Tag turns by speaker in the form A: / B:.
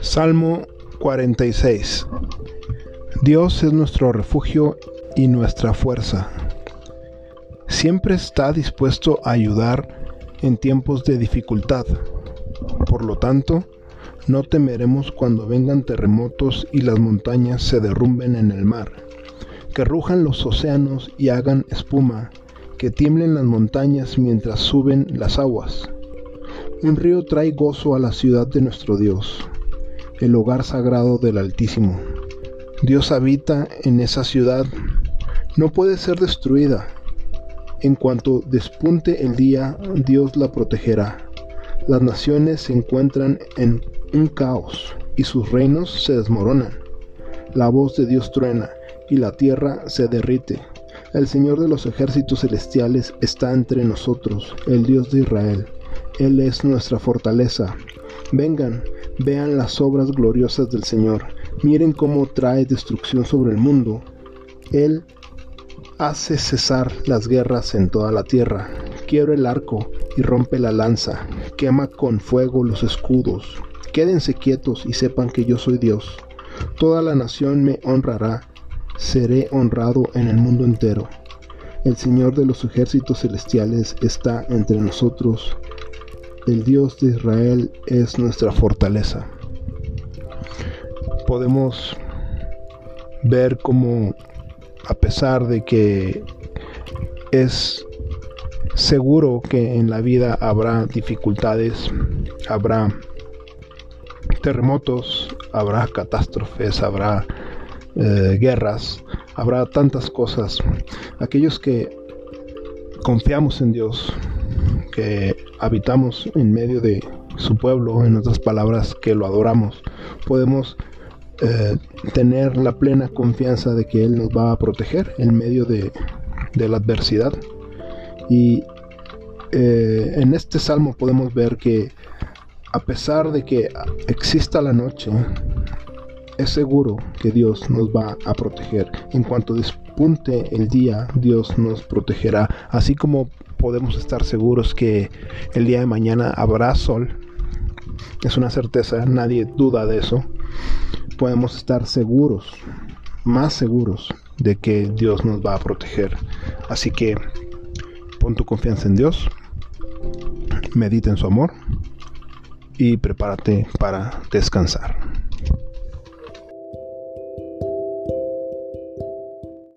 A: Salmo 46 Dios es nuestro refugio y nuestra fuerza. Siempre está dispuesto a ayudar en tiempos de dificultad. Por lo tanto, no temeremos cuando vengan terremotos y las montañas se derrumben en el mar, que rujan los océanos y hagan espuma, que tiemblen las montañas mientras suben las aguas. Un río trae gozo a la ciudad de nuestro Dios el hogar sagrado del Altísimo. Dios habita en esa ciudad, no puede ser destruida. En cuanto despunte el día, Dios la protegerá. Las naciones se encuentran en un caos y sus reinos se desmoronan. La voz de Dios truena y la tierra se derrite. El Señor de los ejércitos celestiales está entre nosotros, el Dios de Israel. Él es nuestra fortaleza. Vengan, Vean las obras gloriosas del Señor. Miren cómo trae destrucción sobre el mundo. Él hace cesar las guerras en toda la tierra. Quiero el arco y rompe la lanza. Quema con fuego los escudos. Quédense quietos y sepan que yo soy Dios. Toda la nación me honrará. Seré honrado en el mundo entero. El Señor de los ejércitos celestiales está entre nosotros el Dios de Israel es nuestra fortaleza. Podemos ver cómo a pesar de que es seguro que en la vida habrá dificultades, habrá terremotos, habrá catástrofes, habrá eh, guerras, habrá tantas cosas. Aquellos que confiamos en Dios, que habitamos en medio de su pueblo, en otras palabras, que lo adoramos, podemos eh, tener la plena confianza de que Él nos va a proteger en medio de, la adversidad. Y eh, en este salmo podemos ver que a pesar de que exista la noche, es seguro que Dios nos va a proteger. En cuanto despunte el día, Dios nos protegerá. Así como podemos estar seguros que el día de mañana habrá sol. Es una certeza, nadie duda de eso. Podemos estar seguros, más seguros de que Dios nos va a proteger. Así que pon tu confianza en Dios, medita en su amor y prepárate para descansar.